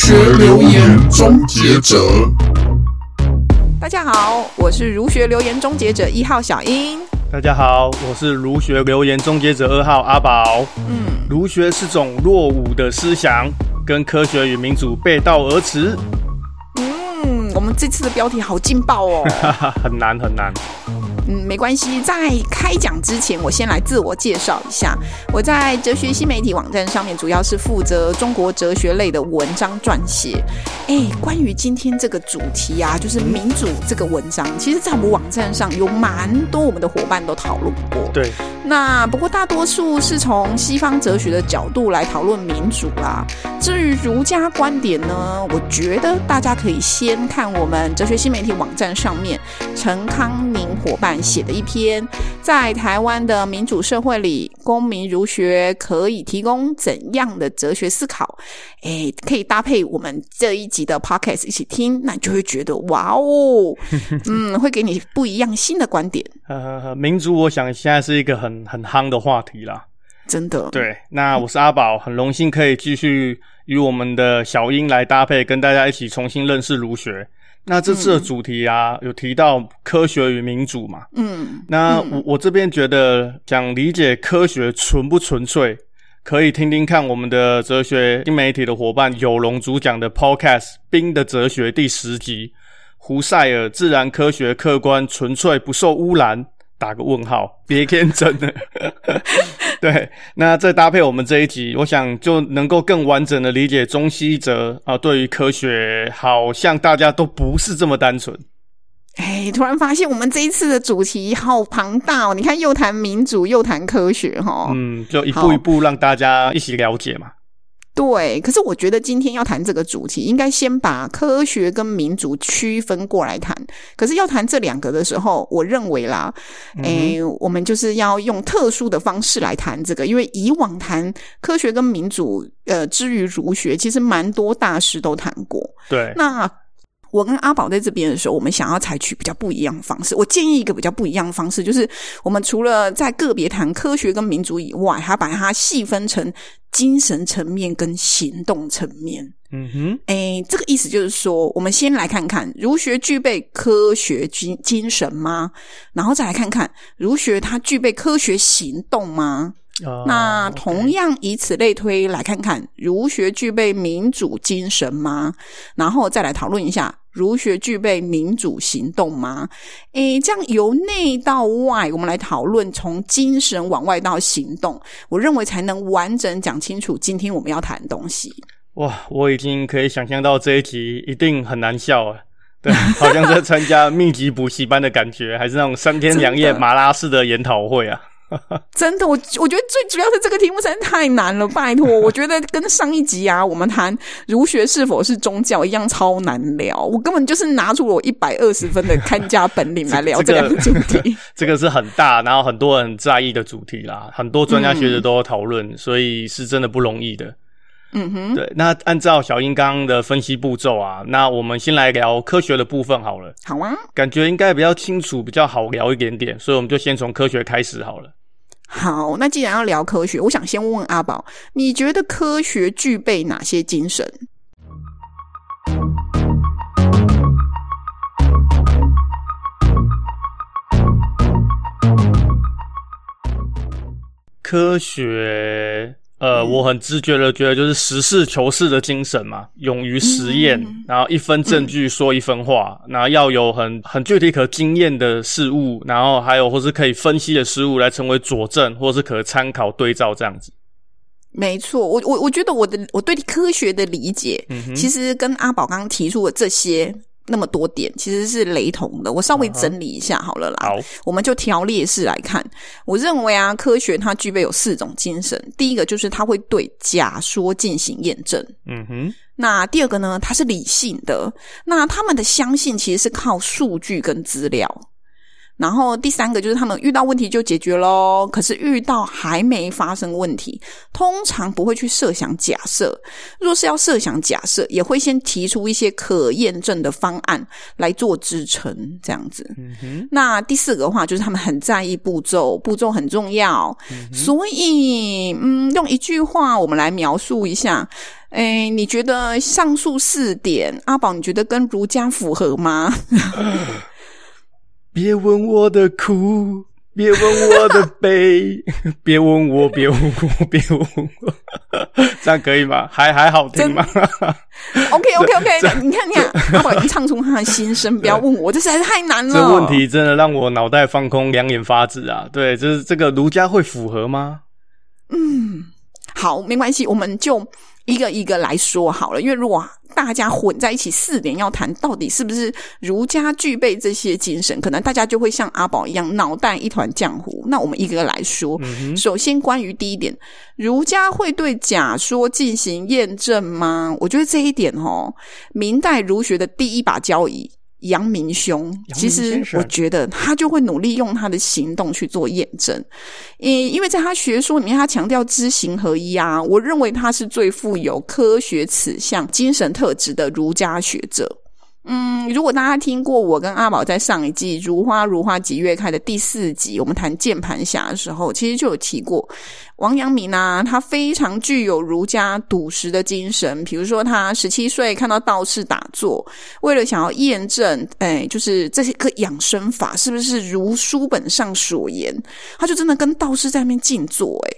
学留言终结者。大家好，我是儒学留言终结者一号小英。大家好，我是儒学留言终结者二号阿宝。嗯，儒学是种落伍的思想，跟科学与民主背道而驰。嗯，我们这次的标题好劲爆哦，很 难很难。嗯，没关系。在开讲之前，我先来自我介绍一下。我在哲学新媒体网站上面，主要是负责中国哲学类的文章撰写。哎，关于今天这个主题啊，就是民主这个文章，其实在我们网站上有蛮多我们的伙伴都讨论过。对。那不过大多数是从西方哲学的角度来讨论民主啦。至于儒家观点呢，我觉得大家可以先看我们哲学新媒体网站上面陈康宁伙伴。写的一篇，在台湾的民主社会里，公民儒学可以提供怎样的哲学思考？诶，可以搭配我们这一集的 podcast 一起听，那你就会觉得哇哦，嗯，会给你不一样新的观点。呃，民族，我想现在是一个很很夯的话题啦，真的。对，那我是阿宝，很荣幸可以继续与我们的小英来搭配，跟大家一起重新认识儒学。那这次的主题啊，嗯、有提到科学与民主嘛？嗯，那我我这边觉得，想理解科学纯不纯粹，可以听听看我们的哲学新媒体的伙伴有龙主讲的 Podcast《冰的哲学》第十集，胡塞尔自然科学客观纯粹不受污染。打个问号，别天真了。对，那再搭配我们这一集，我想就能够更完整的理解中西哲啊。对于科学，好像大家都不是这么单纯。哎，突然发现我们这一次的主题好庞大哦！你看，又谈民主，又谈科学，哈。嗯，就一步一步让大家一起了解嘛。对，可是我觉得今天要谈这个主题，应该先把科学跟民主区分过来谈。可是要谈这两个的时候，我认为啦，诶、我们就是要用特殊的方式来谈这个，因为以往谈科学跟民主，呃，之于儒学，其实蛮多大师都谈过。对，那。我跟阿宝在这边的时候，我们想要采取比较不一样的方式。我建议一个比较不一样的方式，就是我们除了在个别谈科学跟民主以外，还把它细分成精神层面跟行动层面。嗯哼，诶，这个意思就是说，我们先来看看儒学具备科学精精神吗？然后再来看看儒学它具备科学行动吗？Oh, 那同样以此类推，来看看儒学具备民主精神吗？然后再来讨论一下儒学具备民主行动吗？诶，这样由内到外，我们来讨论从精神往外到行动，我认为才能完整讲清楚今天我们要谈的东西。哇，我已经可以想象到这一集一定很难笑啊！对，好像在参加密集补习班的感觉，还是那种三天两夜 马拉式的研讨会啊！真的，我我觉得最主要是这个题目实在太难了，拜托！我觉得跟上一集啊，我们谈儒学是否是宗教一样超难聊，我根本就是拿出我一百二十分的看家本领来聊这两个主题。这个是很大，然后很多人在意的主题啦，很多专家学者都有讨论，嗯、所以是真的不容易的。嗯哼，对。那按照小英刚刚的分析步骤啊，那我们先来聊科学的部分好了。好啊，感觉应该比较清楚，比较好聊一点点，所以我们就先从科学开始好了。好，那既然要聊科学，我想先问问阿宝，你觉得科学具备哪些精神？科学。呃，我很直觉的觉得，就是实事求是的精神嘛，勇于实验，嗯、然后一分证据说一分话，嗯、然后要有很很具体可经验的事物，然后还有或是可以分析的事物来成为佐证，或是可参考对照这样子。没错，我我我觉得我的我对科学的理解，嗯、其实跟阿宝刚刚提出的这些。那么多点其实是雷同的，我稍微整理一下好了啦。好，我们就条列式来看。我认为啊，科学它具备有四种精神。第一个就是它会对假说进行验证。嗯哼。那第二个呢，它是理性的。那他们的相信其实是靠数据跟资料。然后第三个就是他们遇到问题就解决喽，可是遇到还没发生问题，通常不会去设想假设。若是要设想假设，也会先提出一些可验证的方案来做支撑，这样子。嗯。那第四个的话就是他们很在意步骤，步骤很重要。嗯。所以，嗯，用一句话我们来描述一下。哎，你觉得上述四点，阿宝你觉得跟儒家符合吗？别问我的苦。别问我的悲，别问我，别问我，别问我，这样可以吗？还还好听吗？OK OK OK，你看你看，阿宝已经唱出他的心声。不要问我，这实在是太难了。这问题真的让我脑袋放空，两眼发直啊！对，就是这个儒家会符合吗？嗯，好，没关系，我们就。一个一个来说好了，因为如果大家混在一起四点要谈，到底是不是儒家具备这些精神，可能大家就会像阿宝一样脑袋一团浆糊。那我们一个个来说，嗯、首先关于第一点，儒家会对假说进行验证吗？我觉得这一点哦，明代儒学的第一把交椅。阳明兄，其实我觉得他就会努力用他的行动去做验证，因因为在他学说里面，他强调知行合一啊，我认为他是最富有科学此项精神特质的儒家学者。嗯，如果大家听过我跟阿宝在上一季《如花如花几月开》的第四集，我们谈键盘侠的时候，其实就有提过王阳明啊，他非常具有儒家笃实的精神。比如说，他十七岁看到道士打坐，为了想要验证，哎，就是这些个养生法是不是如书本上所言，他就真的跟道士在那边静坐，哎。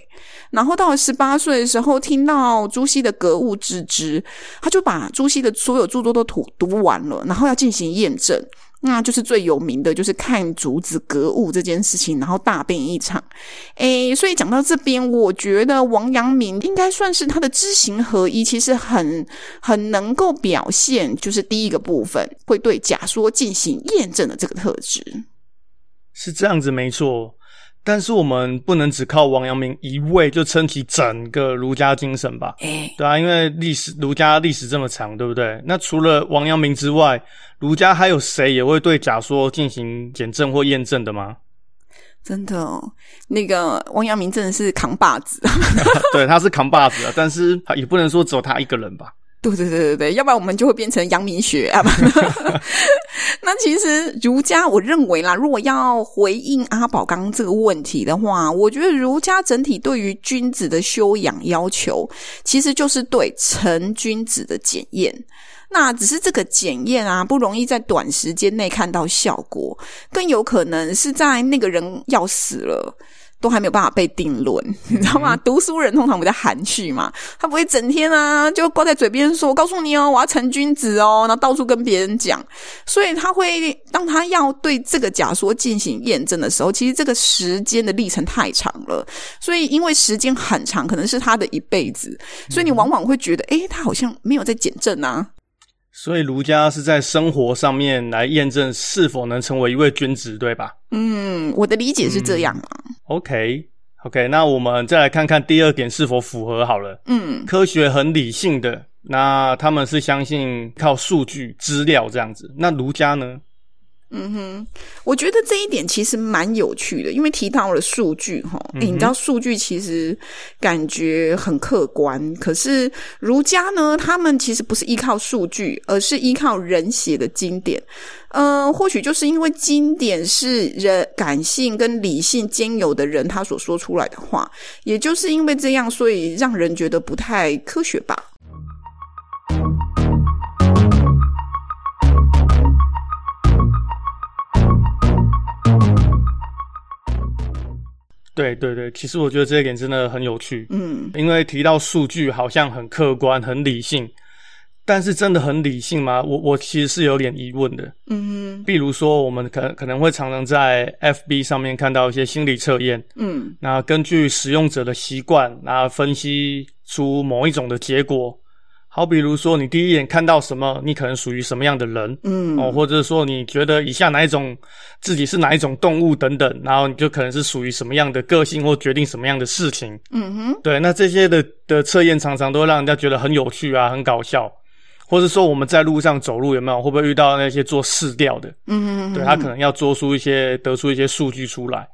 然后到了十八岁的时候，听到朱熹的格物致知，他就把朱熹的所有著作都读读完了，然后要进行验证，那就是最有名的就是看竹子格物这件事情，然后大病一场。诶，所以讲到这边，我觉得王阳明应该算是他的知行合一，其实很很能够表现，就是第一个部分会对假说进行验证的这个特质，是这样子，没错。但是我们不能只靠王阳明一位就撑起整个儒家精神吧？欸、对啊，因为历史儒家历史这么长，对不对？那除了王阳明之外，儒家还有谁也会对假说进行检证或验证的吗？真的，哦，那个王阳明真的是扛把子，对，他是扛把子啊，但是也不能说只有他一个人吧。对对对对对，要不然我们就会变成阳明学啊。那其实儒家，我认为啦，如果要回应阿宝刚刚这个问题的话，我觉得儒家整体对于君子的修养要求，其实就是对成君子的检验。那只是这个检验啊，不容易在短时间内看到效果，更有可能是在那个人要死了。都还没有办法被定论，你知道吗？读书人通常比较含蓄嘛，他不会整天啊就挂在嘴边说：“我告诉你哦，我要成君子哦。”然后到处跟别人讲，所以他会当他要对这个假说进行验证的时候，其实这个时间的历程太长了。所以因为时间很长，可能是他的一辈子，所以你往往会觉得，诶，他好像没有在减震啊。所以儒家是在生活上面来验证是否能成为一位君子，对吧？嗯，我的理解是这样啊。嗯、OK，OK，、okay, okay, 那我们再来看看第二点是否符合好了。嗯，科学很理性的，那他们是相信靠数据资料这样子。那儒家呢？嗯哼，我觉得这一点其实蛮有趣的，因为提到了数据哈，你知道数据其实感觉很客观，可是儒家呢，他们其实不是依靠数据，而是依靠人写的经典。嗯、呃，或许就是因为经典是人感性跟理性兼有的人他所说出来的话，也就是因为这样，所以让人觉得不太科学吧。对对对，其实我觉得这一点真的很有趣。嗯，因为提到数据好像很客观、很理性，但是真的很理性吗？我我其实是有点疑问的。嗯哼，比如说我们可可能会常常在 FB 上面看到一些心理测验。嗯，那根据使用者的习惯，然后分析出某一种的结果。好，比如说你第一眼看到什么，你可能属于什么样的人，嗯，哦，或者说你觉得以下哪一种自己是哪一种动物等等，然后你就可能是属于什么样的个性或决定什么样的事情，嗯哼，对，那这些的的测验常常都会让人家觉得很有趣啊，很搞笑，或者说我们在路上走路有没有？会不会遇到那些做试调的，嗯哼嗯哼，对，他可能要做出一些得出一些数据出来，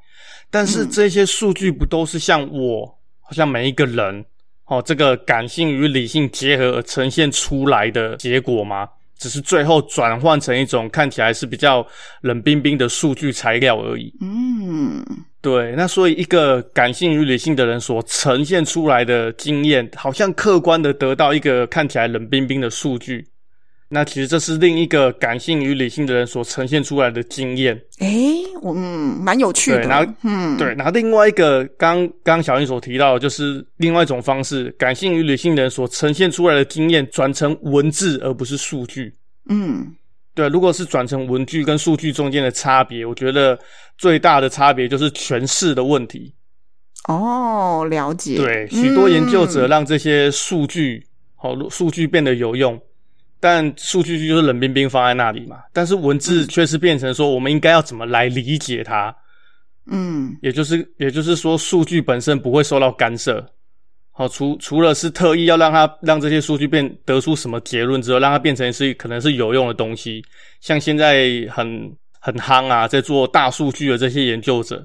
但是这些数据不都是像我，好像每一个人。哦，这个感性与理性结合而呈现出来的结果吗？只是最后转换成一种看起来是比较冷冰冰的数据材料而已。嗯，对。那所以一个感性与理性的人所呈现出来的经验，好像客观的得到一个看起来冷冰冰的数据。那其实这是另一个感性与理性的人所呈现出来的经验。诶，我嗯，蛮有趣的。对，然后，嗯，对，然后另外一个刚刚小英所提到的，就是另外一种方式，感性与理性的人所呈现出来的经验转成文字，而不是数据。嗯，对，如果是转成文句跟数据中间的差别，我觉得最大的差别就是诠释的问题。哦，了解。对，许多研究者让这些数据，好，数据变得有用。但数据就是冷冰冰放在那里嘛，但是文字却是变成说，我们应该要怎么来理解它？嗯，也就是也就是说，数据本身不会受到干涉。好，除除了是特意要让它让这些数据变得出什么结论之后，让它变成是可能是有用的东西。像现在很很夯啊，在做大数据的这些研究者，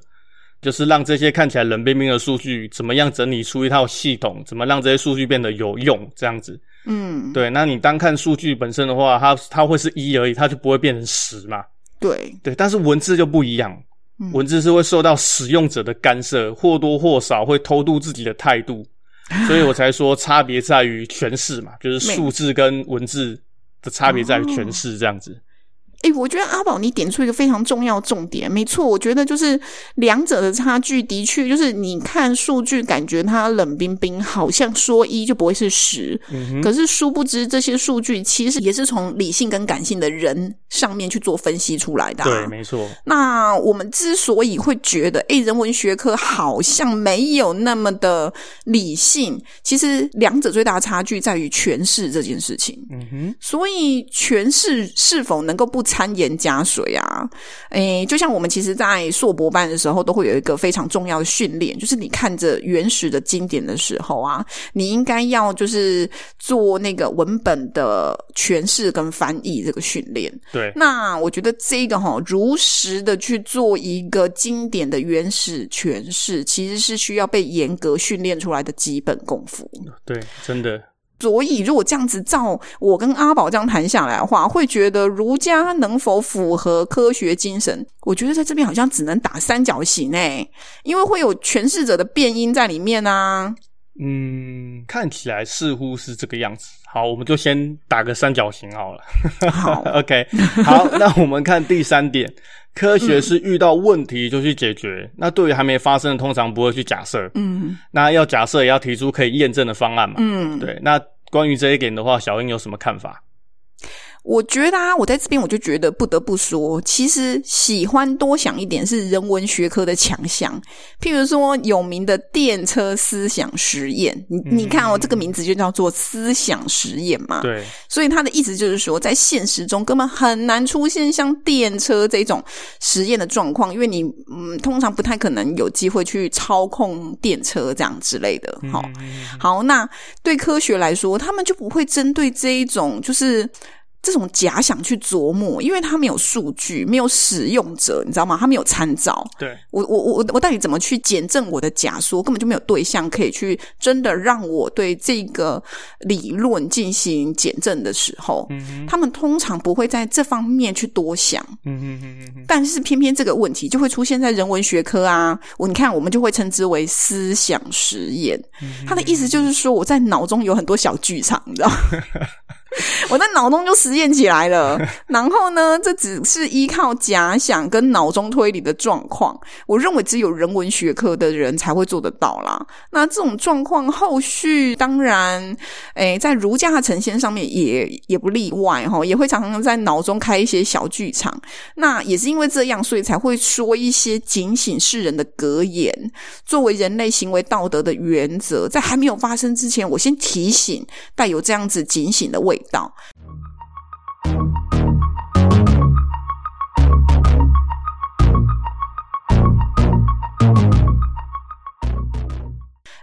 就是让这些看起来冷冰冰的数据，怎么样整理出一套系统，怎么让这些数据变得有用，这样子。嗯，对，那你单看数据本身的话，它它会是一而已，它就不会变成十嘛。对对，但是文字就不一样，嗯，文字是会受到使用者的干涉，或多或少会偷渡自己的态度，所以我才说差别在于诠释嘛，就是数字跟文字的差别在于诠释这样子。哎、欸，我觉得阿宝你点出一个非常重要重点，没错，我觉得就是两者的差距的确就是你看数据，感觉它冷冰冰，好像说一就不会是十，嗯，可是殊不知这些数据其实也是从理性跟感性的人上面去做分析出来的，啊。对，没错。那我们之所以会觉得，诶，人文学科好像没有那么的理性，其实两者最大的差距在于诠释这件事情。嗯哼，所以诠释是否能够不掺盐加水啊，诶，就像我们其实，在硕博班的时候，都会有一个非常重要的训练，就是你看着原始的经典的时候啊，你应该要就是做那个文本的诠释跟翻译这个训练。对，那我觉得这个哈，如实的去做一个经典的原始诠释，其实是需要被严格训练出来的基本功夫。对，真的。所以，如果这样子照我跟阿宝这样谈下来的话，会觉得儒家能否符合科学精神？我觉得在这边好像只能打三角形诶，因为会有诠释者的变音在里面啊。嗯，看起来似乎是这个样子。好，我们就先打个三角形好了。好，OK。好，那我们看第三点，科学是遇到问题就去解决。嗯、那对于还没发生，通常不会去假设。嗯，那要假设也要提出可以验证的方案嘛。嗯，对。那关于这一点的话，小英有什么看法？我觉得啊，我在这边我就觉得不得不说，其实喜欢多想一点是人文学科的强项。譬如说有名的电车思想实验，你、嗯、你看哦，这个名字就叫做思想实验嘛。对，所以他的意思就是说，在现实中根本很难出现像电车这种实验的状况，因为你嗯，通常不太可能有机会去操控电车这样之类的。好、嗯，好，那对科学来说，他们就不会针对这一种就是。这种假想去琢磨，因为他没有数据，没有使用者，你知道吗？他没有参照。对，我，我，我，我到底怎么去检证我的假说？根本就没有对象可以去真的让我对这个理论进行检证的时候，嗯，他们通常不会在这方面去多想。嗯哼哼哼哼。但是偏偏这个问题就会出现在人文学科啊，我你看，我们就会称之为思想实验。嗯。他的意思就是说，我在脑中有很多小剧场，你知道吗？我在脑中就实验起来了，然后呢，这只是依靠假想跟脑中推理的状况。我认为只有人文学科的人才会做得到啦。那这种状况后续当然，诶，在儒家的呈现上面也也不例外哈，也会常常在脑中开一些小剧场。那也是因为这样，所以才会说一些警醒世人的格言，作为人类行为道德的原则。在还没有发生之前，我先提醒，带有这样子警醒的味道。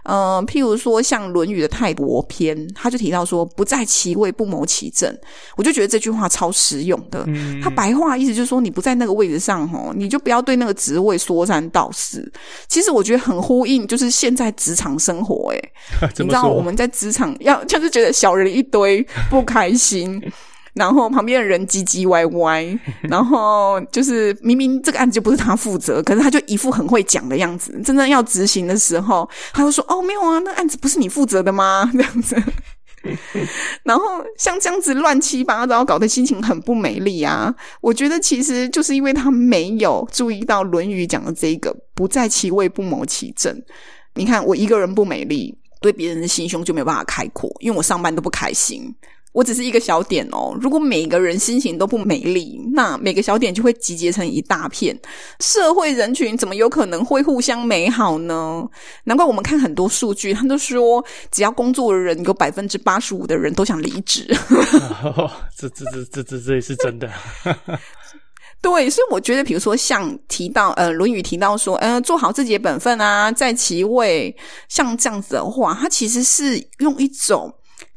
嗯，譬如说像《论语》的泰伯篇，他就提到说：“不在其位，不谋其政。”我就觉得这句话超实用的。他白话意思就是说，你不在那个位置上，哦，你就不要对那个职位说三道四。其实我觉得很呼应，就是现在职场生活。哎，你知道我们在职场要就是觉得小人一堆，不开心。然后旁边的人唧唧歪歪，然后就是明明这个案子就不是他负责，可是他就一副很会讲的样子。真正要执行的时候，他就说：“哦，没有啊，那案子不是你负责的吗？” 这样子。然后像这样子乱七八糟，搞得心情很不美丽啊！我觉得其实就是因为他没有注意到《论语》讲的这个“不在其位，不谋其政”。你看，我一个人不美丽，对别人的心胸就没有办法开阔，因为我上班都不开心。我只是一个小点哦，如果每个人心情都不美丽，那每个小点就会集结成一大片，社会人群怎么有可能会互相美好呢？难怪我们看很多数据，他都说只要工作的人有百分之八十五的人都想离职。哦，这这这这这这也是真的。对，所以我觉得，比如说像提到呃，《论语》提到说，呃，做好自己的本分啊，在其位，像这样子的话，它其实是用一种。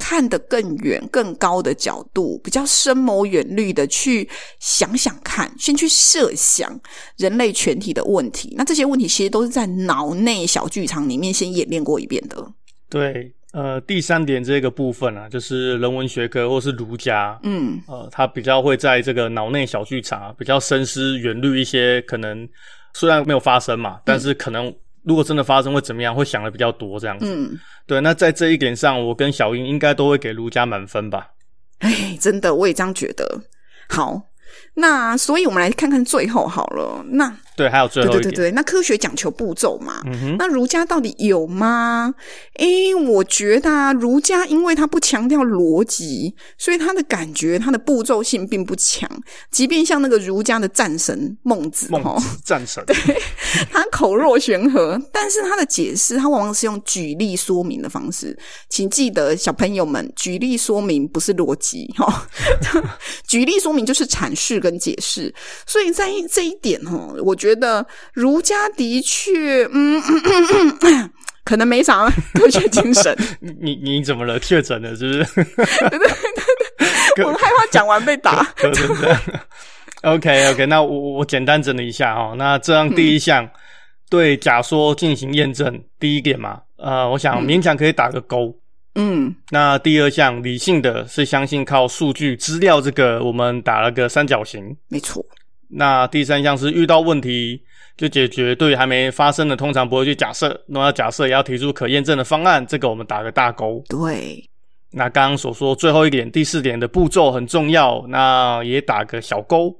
看得更远、更高的角度，比较深谋远虑的去想想看，先去设想人类全体的问题。那这些问题其实都是在脑内小剧场里面先演练过一遍的。对，呃，第三点这个部分啊，就是人文学科或是儒家，嗯，呃，他比较会在这个脑内小剧场比较深思远虑一些可能虽然没有发生嘛，但是可能。如果真的发生会怎么样？会想的比较多这样子。嗯，对。那在这一点上，我跟小英应该都会给卢家满分吧？哎，真的，我也这样觉得。好，那所以我们来看看最后好了。那。对，还有最后一点。对对对，那科学讲求步骤嘛，嗯，那儒家到底有吗？诶，我觉得啊，儒家因为他不强调逻辑，所以他的感觉他的步骤性并不强。即便像那个儒家的战神孟子，孟子战神，对，他口若悬河，但是他的解释他往往是用举例说明的方式。请记得，小朋友们，举例说明不是逻辑哈，举例说明就是阐释跟解释。所以在这一点哈，我。觉得儒家的确，嗯，嗯，嗯，可能没啥 科学精神。你你怎么了？确诊了是不是？对对对对，我害怕讲完被打。对对对。OK OK，那我我简单整理一下哈。那这样第一项、嗯、对假说进行验证，第一点嘛，呃，我想勉强可以打个勾。嗯。那第二项理性的是相信靠数据资料，这个我们打了个三角形。没错。那第三项是遇到问题就解决，对于还没发生的，通常不会去假设。那要假设，也要提出可验证的方案，这个我们打个大勾。对。那刚刚所说最后一点，第四点的步骤很重要，那也打个小勾。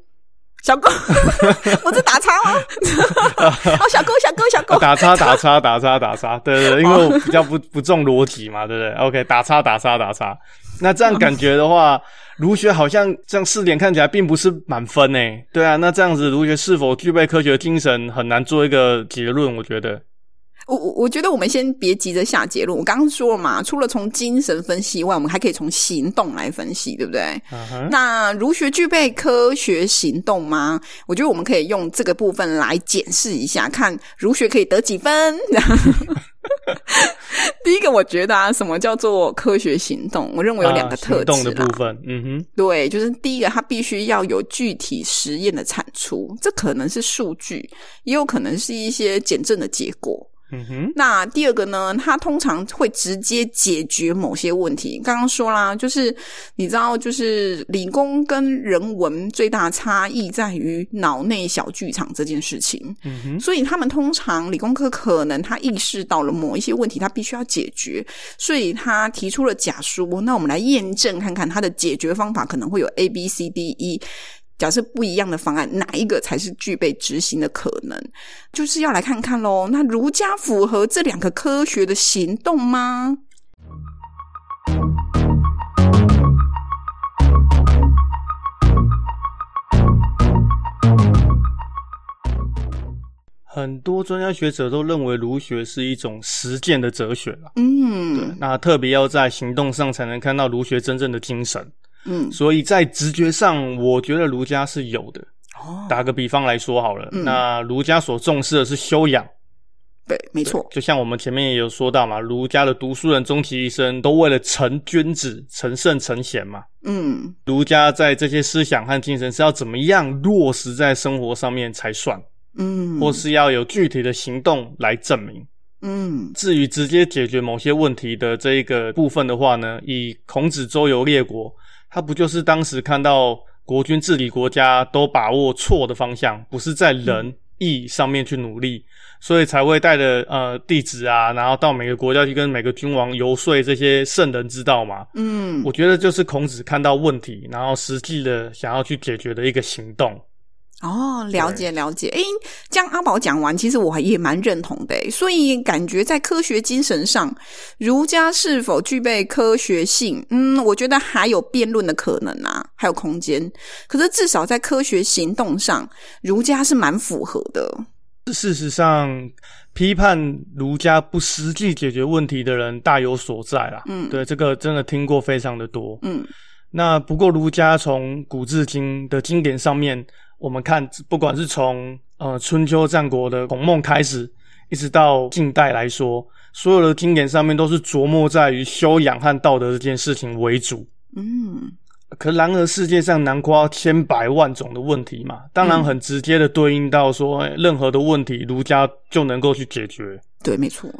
小勾，我在打叉吗？哦，小勾，小勾，小勾。打叉，打叉，打叉，打叉。对对对，因为我比较不不重逻辑嘛，对不对？OK，打叉，打叉，打叉。那这样感觉的话。儒学好像这样四点看起来并不是满分诶，对啊，那这样子儒学是否具备科学精神，很难做一个结论。我觉得，我我我觉得我们先别急着下结论。我刚刚说了嘛，除了从精神分析以外，我们还可以从行动来分析，对不对？Uh-huh. 那儒学具备科学行动吗？我觉得我们可以用这个部分来检视一下，看儒学可以得几分。第一个，我觉得啊，什么叫做科学行动？我认为有两个特质、啊、行动的部分，嗯哼，对，就是第一个，它必须要有具体实验的产出，这可能是数据，也有可能是一些检证的结果。嗯哼，那第二个呢？它通常会直接解决某些问题。刚刚说啦，就是你知道，就是理工跟人文最大差异在于脑内小剧场这件事情。嗯哼，所以他们通常理工科可能他意识到了某一些问题，他必须要解决，所以他提出了假说。那我们来验证看看他的解决方法可能会有 A、B、C、D、E。假设不一样的方案，哪一个才是具备执行的可能？就是要来看看喽。那儒家符合这两个科学的行动吗？很多专家学者都认为儒学是一种实践的哲学了。嗯，对，那特别要在行动上才能看到儒学真正的精神。嗯，所以在直觉上，我觉得儒家是有的。哦，打个比方来说好了，嗯、那儒家所重视的是修养。对，没错。就像我们前面也有说到嘛，儒家的读书人终其一生都为了成君子、成圣、成贤嘛。嗯，儒家在这些思想和精神是要怎么样落实在生活上面才算？嗯，或是要有具体的行动来证明。嗯，至于直接解决某些问题的这一个部分的话呢，以孔子周游列国。他不就是当时看到国军治理国家都把握错的方向，不是在仁义上面去努力，所以才会带着呃弟子啊，然后到每个国家去跟每个君王游说这些圣人之道嘛。嗯，我觉得就是孔子看到问题，然后实际的想要去解决的一个行动。哦，了解了解。诶，这样阿宝讲完，其实我还也蛮认同的。所以感觉在科学精神上，儒家是否具备科学性？嗯，我觉得还有辩论的可能啊，还有空间。可是至少在科学行动上，儒家是蛮符合的。事实上，批判儒家不实际解决问题的人大有所在啦。嗯，对，这个真的听过非常的多。嗯，那不过儒家从古至今的经典上面。我们看，不管是从呃春秋战国的孔孟开始，一直到近代来说，所有的经典上面都是琢磨在于修养和道德这件事情为主。嗯，可然而世界上难括千百万种的问题嘛，当然很直接的对应到说，任何的问题，儒家就能够去解决。对，没错。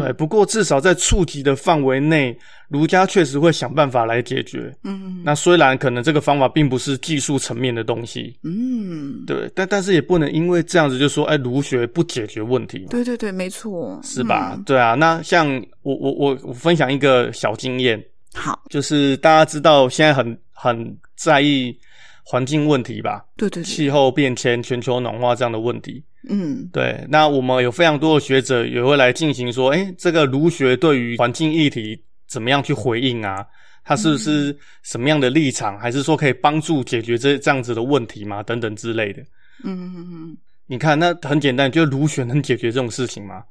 对，不过至少在触及的范围内，儒家确实会想办法来解决。嗯，那虽然可能这个方法并不是技术层面的东西，嗯，对，但但是也不能因为这样子就说，哎，儒学不解决问题。对对对，没错，是吧？嗯、对啊，那像我我我我分享一个小经验，好，就是大家知道现在很很在意环境问题吧？对对对，气候变迁、全球暖化这样的问题。嗯，对。那我们有非常多的学者也会来进行说，诶，这个儒学对于环境议题怎么样去回应啊？它是不是什么样的立场？还是说可以帮助解决这这样子的问题吗？等等之类的。嗯嗯嗯。你看，那很简单，就儒学能解决这种事情吗？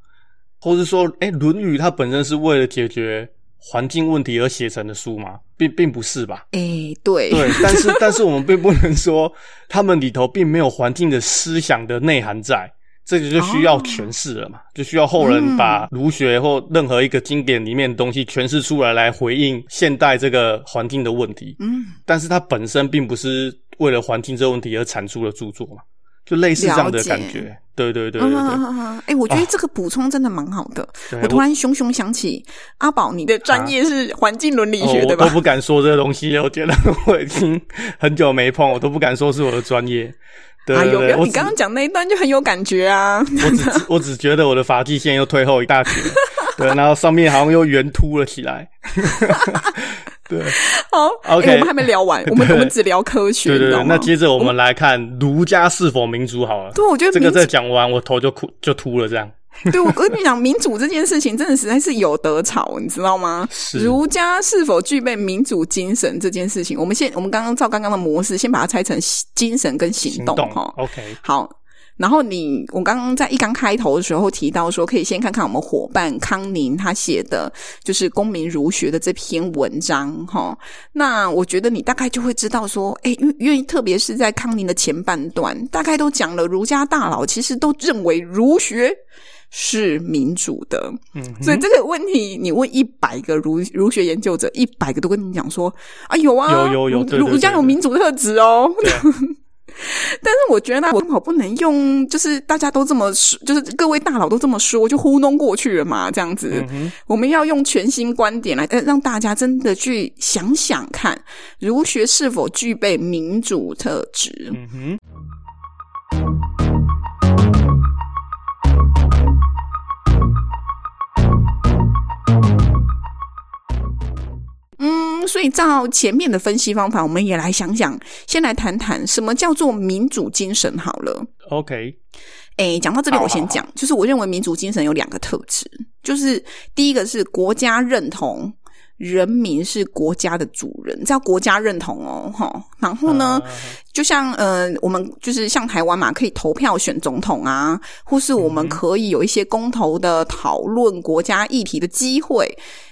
或是说，诶，《论语》它本身是为了解决环境问题而写成的书吗？并并不是吧？诶，对对，但是但是我们并不能说他们里头并没有环境的思想的内涵在，这个就需要诠释了嘛，哦、就需要后人把儒学或任何一个经典里面的东西诠释出来，来回应现代这个环境的问题。嗯，但是它本身并不是为了环境这个问题而产出的著作嘛。就类似这样的感觉，对对对对对。哎、欸，我觉得这个补充真的蛮好的。啊、我突然熊熊想起阿宝，你的专业是环境伦理学，对吧？我都不敢说这个东西，我觉得我已经很久没碰，我都不敢说是我的专业。对，对，对，哎呦，你刚刚讲那一段就很有感觉啊！我只我只觉得我的发际线又退后一大截，对，然后上面好像又圆凸了起来。对，好，OK，、欸、我们还没聊完，我们我们只聊科学，对对对。那接着我们来看儒家是否民主好了。对，我觉得这个再讲完，我头就哭就秃了。这样，对我跟你讲，民主这件事情真的实在是有得吵，你知道吗？是儒家是否具备民主精神这件事情，我们先我们刚刚照刚刚的模式，先把它拆成精神跟行动哈。OK，好。然后你，我刚刚在一刚开头的时候提到说，可以先看看我们伙伴康宁他写的，就是《公民儒学》的这篇文章，哈。那我觉得你大概就会知道说，诶，因因为特别是在康宁的前半段，大概都讲了儒家大佬其实都认为儒学是民主的，嗯，所以这个问题你问一百个儒儒学研究者，一百个都跟你讲说，啊，有啊，有有有，儒家有民主特质哦。但是我觉得，我好不能用，就是大家都这么说，就是各位大佬都这么说，就糊弄过去了嘛，这样子。嗯、我们要用全新观点来，让大家真的去想想看，儒学是否具备民主特质。嗯哼。所以照前面的分析方法，我们也来想想，先来谈谈什么叫做民主精神好了。OK，诶，讲到这里，我先讲，就是我认为民主精神有两个特质，就是第一个是国家认同。人民是国家的主人，叫国家认同哦，哈。然后呢，就像呃，我们就是像台湾嘛，可以投票选总统啊，或是我们可以有一些公投的讨论国家议题的机会。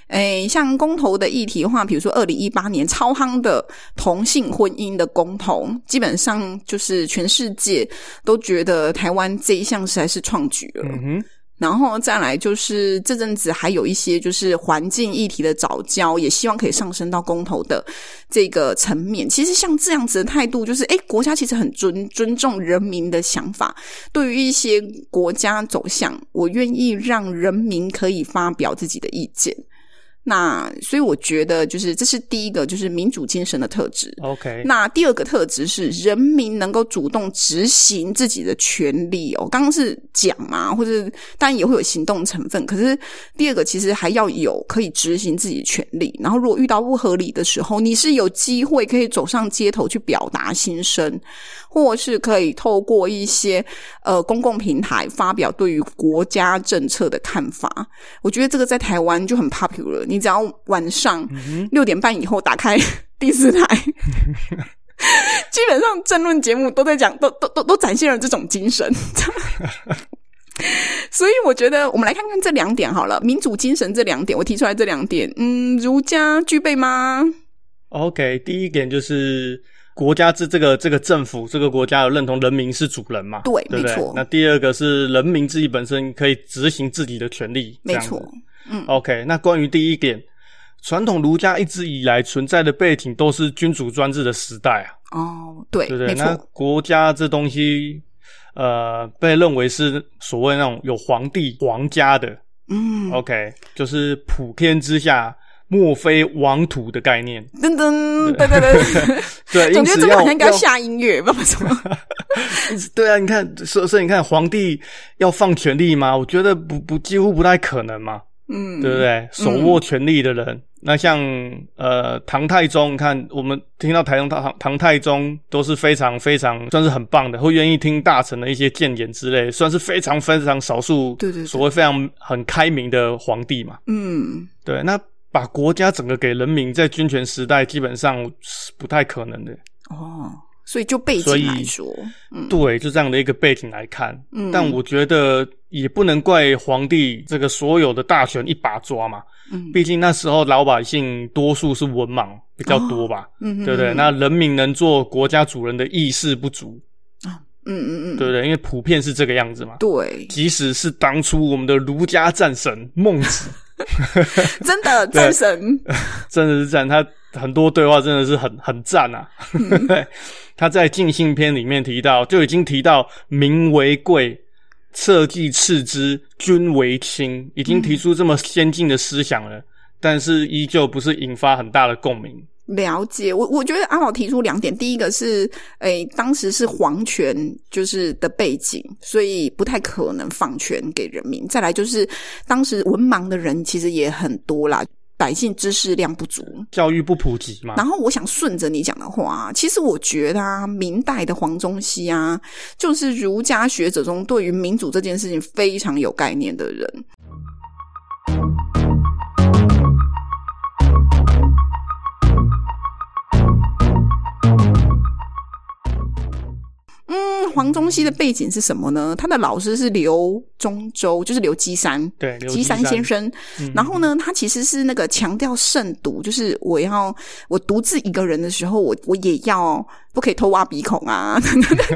诶，像公投的议题的话，比如说二零一八年超夯的同性婚姻的公投，基本上就是全世界都觉得台湾这一项实在是创举了。嗯然后再来就是这阵子还有一些就是环境议题的早教，也希望可以上升到公投的这个层面。其实像这样子的态度，就是诶，国家其实很尊尊重人民的想法。对于一些国家走向，我愿意让人民可以发表自己的意见。那所以我觉得，就是这是第一个，就是民主精神的特质。OK，那第二个特质是人民能够主动执行自己的权利哦。刚刚是讲嘛，或者当然也会有行动成分，可是第二个其实还要有可以执行自己的权利。然后如果遇到不合理的时候，你是有机会可以走上街头去表达心声，或是可以透过一些呃公共平台发表对于国家政策的看法。我觉得这个在台湾就很 popular。你只要晚上六点半以后打开 第四台，基本上政论节目都在讲，都都都都展现了这种精神。所以我觉得，我们来看看这两点好了，民主精神这两点，我提出来这两点，嗯，儒家具备吗？OK，第一点就是国家这这个这个政府这个国家有认同人民是主人嘛？对，对对没错。那第二个是人民自己本身可以执行自己的权利，没错。嗯，OK，那关于第一点，传统儒家一直以来存在的背景都是君主专制的时代啊。哦，对，对。那国家这东西，呃，被认为是所谓那种有皇帝、皇家的。嗯，OK，就是普天之下莫非王土的概念。噔噔，对对对对，对，总觉得这个好像应该要下音乐，不知道什么。对啊，你看，所所以你看，皇帝要放权力吗？我觉得不不，几乎不太可能嘛。嗯，对不对？手握权力的人，嗯、那像呃唐太宗，看我们听到台中唐唐太宗都是非常非常算是很棒的，会愿意听大臣的一些谏言之类，算是非常非常少数，对对，所谓非常很开明的皇帝嘛。嗯，对，那把国家整个给人民，在军权时代基本上是不太可能的。哦。所以就背景来说，嗯，对，就这样的一个背景来看，嗯，但我觉得也不能怪皇帝这个所有的大权一把抓嘛，嗯，毕竟那时候老百姓多数是文盲比较多吧，哦、嗯，对不对？那人民能做国家主人的意识不足啊，嗯嗯嗯，对不对？因为普遍是这个样子嘛，对，即使是当初我们的儒家战神孟子，真的战神，真的是战他。很多对话真的是很很赞啊！嗯、他在《尽信篇》里面提到，就已经提到“民为贵，社稷次之，君为轻”，已经提出这么先进的思想了，嗯、但是依旧不是引发很大的共鸣。了解，我我觉得阿宝提出两点，第一个是，诶、欸，当时是皇权就是的背景，所以不太可能放权给人民。再来就是，当时文盲的人其实也很多啦。百姓知识量不足，教育不普及嘛。然后我想顺着你讲的话，其实我觉得啊，明代的黄宗羲啊，就是儒家学者中对于民主这件事情非常有概念的人。黄宗羲的背景是什么呢？他的老师是刘中周，就是刘基山，对，基山先生。嗯、然后呢，他其实是那个强调慎独，就是我要我独自一个人的时候，我我也要。不可以偷挖鼻孔啊！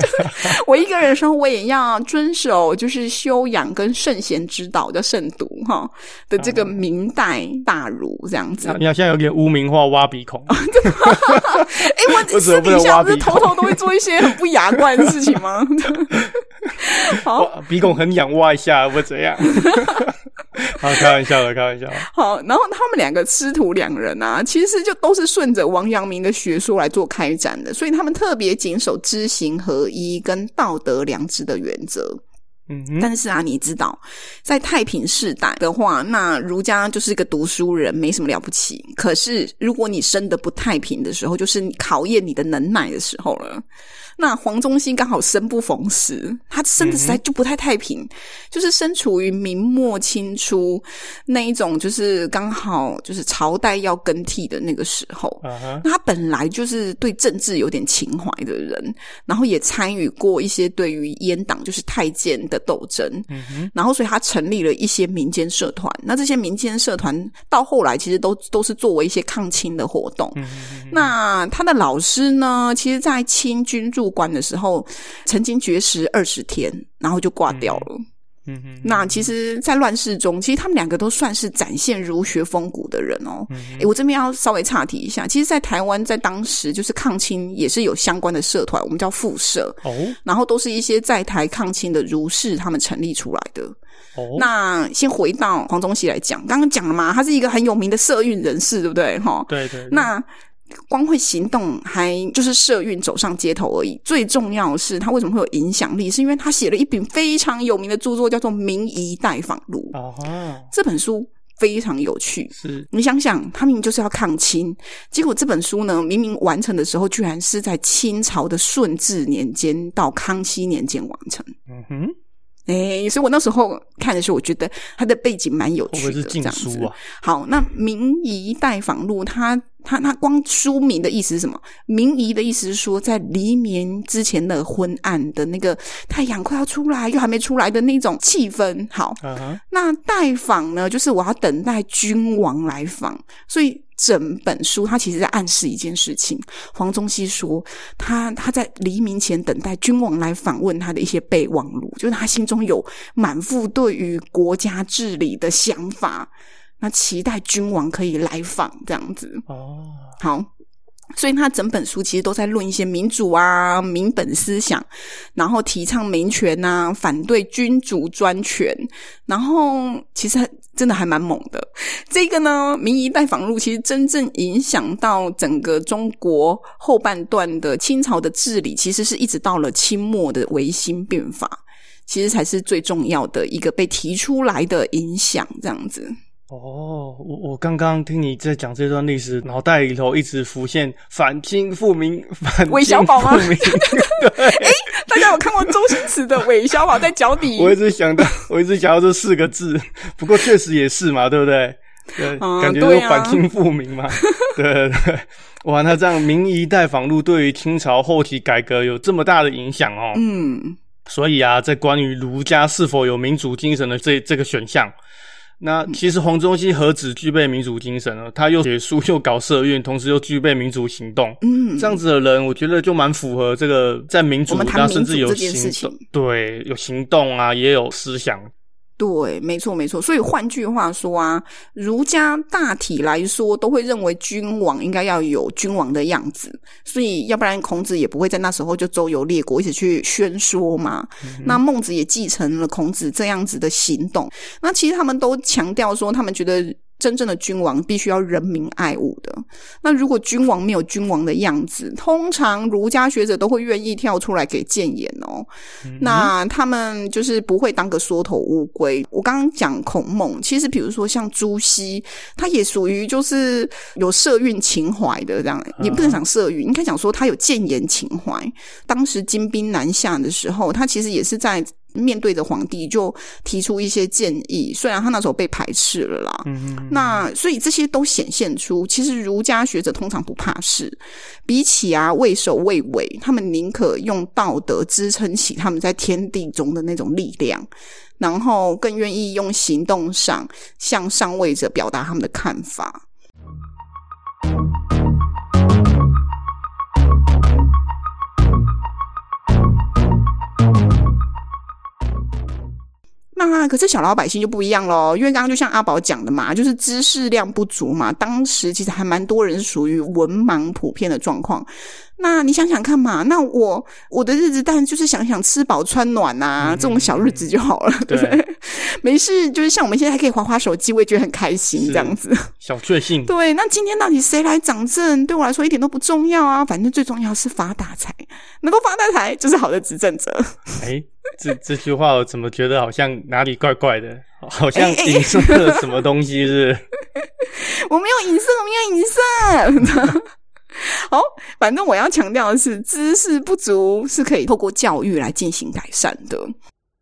我一个人的时候，我也要遵守，就是修养跟圣贤之道的圣读哈的这个明代大儒这样子。你好像有点污名化挖鼻孔。哎、欸，我私底下不是偷偷都会做一些很不雅观的事情吗？好，鼻孔很痒，挖一下会怎样？好，开玩笑的，开玩笑。好，然后他们两个师徒两人啊，其实就都是顺着王阳明的学说来做开展的，所以他们特别谨守知行合一跟道德良知的原则。嗯，但是啊，你知道，在太平世代的话，那儒家就是一个读书人，没什么了不起。可是，如果你生得不太平的时候，就是考验你的能耐的时候了。那黄宗羲刚好生不逢时，他生的实在就不太太平，嗯、就是身处于明末清初那一种，就是刚好就是朝代要更替的那个时候。Uh. 那他本来就是对政治有点情怀的人，然后也参与过一些对于阉党就是太监的斗争。嗯哼，然后所以他成立了一些民间社团。那这些民间社团到后来其实都都是作为一些抗清的活动。嗯，那他的老师呢，其实，在清军入入关的时候，曾经绝食二十天，然后就挂掉了。嗯哼，那其实，在乱世中，其实他们两个都算是展现儒学风骨的人哦。诶，我这边要稍微岔题一下，其实，在台湾，在当时就是抗清也是有相关的社团，我们叫复社哦。然后都是一些在台抗清的儒士他们成立出来的。哦，那先回到黄宗羲来讲，刚刚讲了嘛，他是一个很有名的社运人士，对不对？哈，对，对对。那光会行动，还就是社运走上街头而已。最重要的是，他为什么会有影响力？是因为他写了一本非常有名的著作，叫做《民夷待访录》。哦，这本书非常有趣。是你想想，他明明就是要抗清，结果这本书呢，明明完成的时候，居然是在清朝的顺治年间到康熙年间完成。嗯哼。哎，所以我那时候看的时候，我觉得他的背景蛮有趣的，这样子。好，那《明夷待访录》它，它它它光书名的意思是什么？民谊的意思是说，在黎明之前的昏暗的那个太阳快要出来又还没出来的那种气氛。好，uh-huh. 那待访呢，就是我要等待君王来访，所以。整本书，他其实在暗示一件事情。黄宗羲说，他他在黎明前等待君王来访问他的一些备忘录，就是他心中有满腹对于国家治理的想法，那期待君王可以来访这样子。哦，好。所以他整本书其实都在论一些民主啊、民本思想，然后提倡民权啊，反对君主专权，然后其实真的还蛮猛的。这个呢，《民夷拜访录》其实真正影响到整个中国后半段的清朝的治理，其实是一直到了清末的维新变法，其实才是最重要的一个被提出来的影响，这样子。哦，我我刚刚听你在讲这段历史，脑袋里头一直浮现反清复明、反。韦小宝吗？对，哎，大家有看过周星驰的《韦小宝在脚底》？我一直想到，我一直想到这四个字，不过确实也是嘛，对不对？对，嗯、感觉就反清复明嘛。对，对对，哇，那这样《民谊代访录》对于清朝后期改革有这么大的影响哦。嗯，所以啊，在关于儒家是否有民主精神的这这个选项。那其实黄宗羲何止具备民主精神呢？他又写书又搞社运，同时又具备民主行动。嗯，这样子的人，我觉得就蛮符合这个在民主，他甚至有行动，对，有行动啊，也有思想。对，没错，没错。所以换句话说啊，儒家大体来说都会认为君王应该要有君王的样子，所以要不然孔子也不会在那时候就周游列国，一起去宣说嘛。嗯、那孟子也继承了孔子这样子的行动。那其实他们都强调说，他们觉得。真正的君王必须要人民爱物的。那如果君王没有君王的样子，通常儒家学者都会愿意跳出来给谏言哦。嗯、那他们就是不会当个缩头乌龟。我刚刚讲孔孟，其实比如说像朱熹，他也属于就是有社运情怀的这样。你不能讲社运，应该讲说他有谏言情怀。当时金兵南下的时候，他其实也是在。面对着皇帝就提出一些建议，虽然他那时候被排斥了啦，嗯嗯，那所以这些都显现出，其实儒家学者通常不怕事，比起啊畏首畏尾，他们宁可用道德支撑起他们在天地中的那种力量，然后更愿意用行动上向上位者表达他们的看法。啊可是小老百姓就不一样喽，因为刚刚就像阿宝讲的嘛，就是知识量不足嘛。当时其实还蛮多人属于文盲普遍的状况。那你想想看嘛，那我我的日子当然就是想想吃饱穿暖啊，嗯、这种小日子就好了，嗯、对不对？没事，就是像我们现在还可以划划手机，我也觉得很开心，这样子小确幸。对，那今天到底谁来掌政，对我来说一点都不重要啊，反正最重要是发大财，能够发大财就是好的执政者。哎。这这句话我怎么觉得好像哪里怪怪的？好像影射了什么东西是，是？我没有影射，我没有影射。好，反正我要强调的是，知识不足是可以透过教育来进行改善的。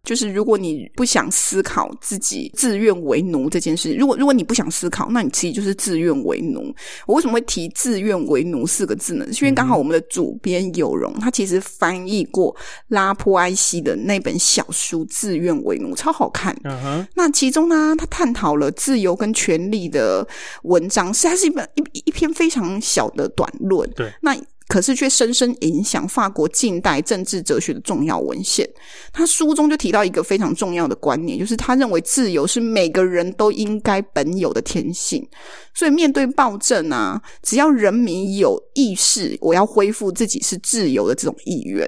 就是如果你不想思考自己自愿为奴这件事，如果如果你不想思考，那你其实就是自愿为奴。我为什么会提“自愿为奴”四个字呢？是因为刚好我们的主编有容，他其实翻译过拉波埃西的那本小书《自愿为奴》，超好看。Uh -huh. 那其中呢，他探讨了自由跟权利的文章，是它是一本一一篇非常小的短论。对，那。可是却深深影响法国近代政治哲学的重要文献。他书中就提到一个非常重要的观念，就是他认为自由是每个人都应该本有的天性。所以面对暴政啊，只要人民有意识，我要恢复自己是自由的这种意愿，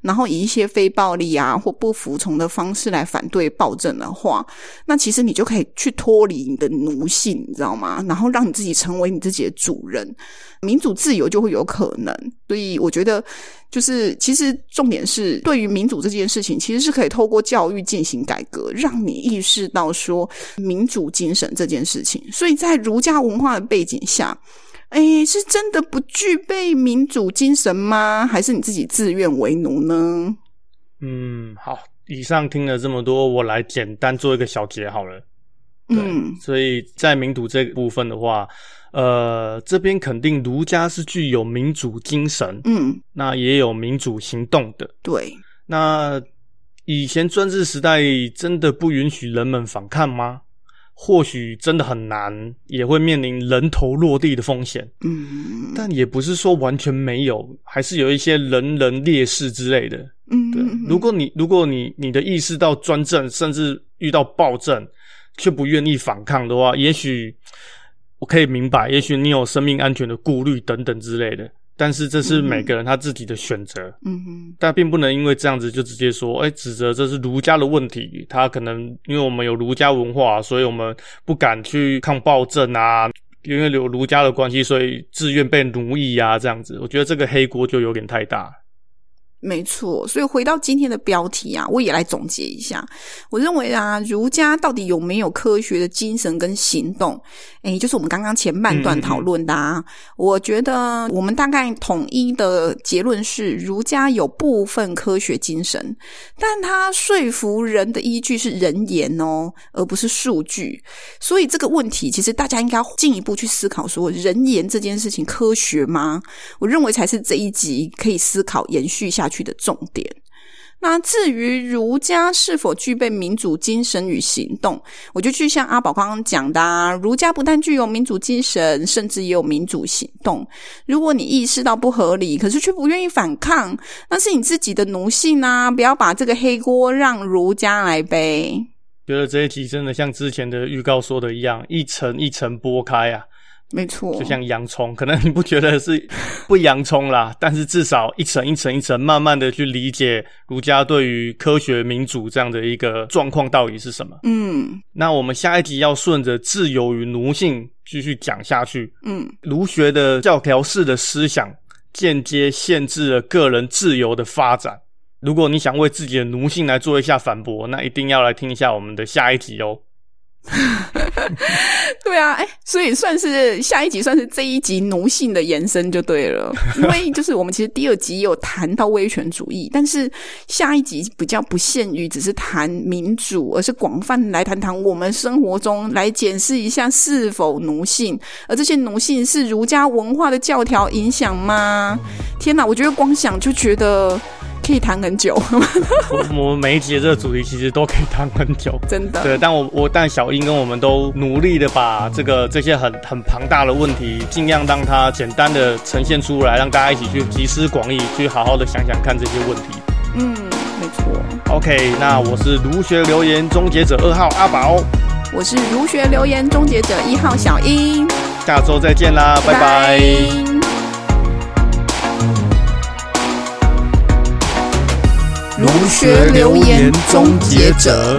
然后以一些非暴力啊或不服从的方式来反对暴政的话，那其实你就可以去脱离你的奴性，你知道吗？然后让你自己成为你自己的主人。民主自由就会有可能，所以我觉得，就是其实重点是，对于民主这件事情，其实是可以透过教育进行改革，让你意识到说民主精神这件事情。所以在儒家文化的背景下，诶，是真的不具备民主精神吗？还是你自己自愿为奴呢？嗯，好，以上听了这么多，我来简单做一个小结好了。嗯，所以在民主这个部分的话。呃，这边肯定儒家是具有民主精神，嗯，那也有民主行动的。对，那以前专制时代真的不允许人们反抗吗？或许真的很难，也会面临人头落地的风险。嗯，但也不是说完全没有，还是有一些人人劣势之类的。嗯，对。如果你如果你你的意识到专政，甚至遇到暴政，却不愿意反抗的话，也许。我可以明白，也许你有生命安全的顾虑等等之类的，但是这是每个人他自己的选择。嗯哼，但并不能因为这样子就直接说，哎、欸，指责这是儒家的问题。他可能因为我们有儒家文化，所以我们不敢去抗暴政啊，因为有儒家的关系，所以自愿被奴役啊，这样子。我觉得这个黑锅就有点太大。没错，所以回到今天的标题啊，我也来总结一下。我认为啊，儒家到底有没有科学的精神跟行动？诶，就是我们刚刚前半段讨论的啊。我觉得我们大概统一的结论是，儒家有部分科学精神，但他说服人的依据是人言哦，而不是数据。所以这个问题，其实大家应该进一步去思考：说人言这件事情科学吗？我认为才是这一集可以思考延续下去的重点。那至于儒家是否具备民主精神与行动，我就去像阿宝刚刚讲的啊，儒家不但具有民主精神，甚至也有民主行动。如果你意识到不合理，可是却不愿意反抗，那是你自己的奴性啊！不要把这个黑锅让儒家来背。觉得这一集真的像之前的预告说的一样，一层一层剥开啊。没错，就像洋葱，可能你不觉得是 不洋葱啦，但是至少一层一层一层，慢慢的去理解儒家对于科学民主这样的一个状况到底是什么。嗯，那我们下一集要顺着自由与奴性继续讲下去。嗯，儒学的教条式的思想间接限制了个人自由的发展。如果你想为自己的奴性来做一下反驳，那一定要来听一下我们的下一集哦。对啊，哎，所以算是下一集，算是这一集奴性的延伸就对了。因为就是我们其实第二集有谈到威权主义，但是下一集比较不限于只是谈民主，而是广泛来谈谈我们生活中来检视一下是否奴性，而这些奴性是儒家文化的教条影响吗？天哪，我觉得光想就觉得。可以谈很久我，我们每一集的这个主题其实都可以谈很久，真的。对，但我我但小英跟我们都努力的把这个这些很很庞大的问题，尽量让它简单的呈现出来，让大家一起去集思广益，去好好的想想看这些问题。嗯，没错。OK，那我是儒学留言终结者二号阿宝，我是儒学留言终结者一号小英，下周再见啦，拜拜。拜拜。儒学留言终结者。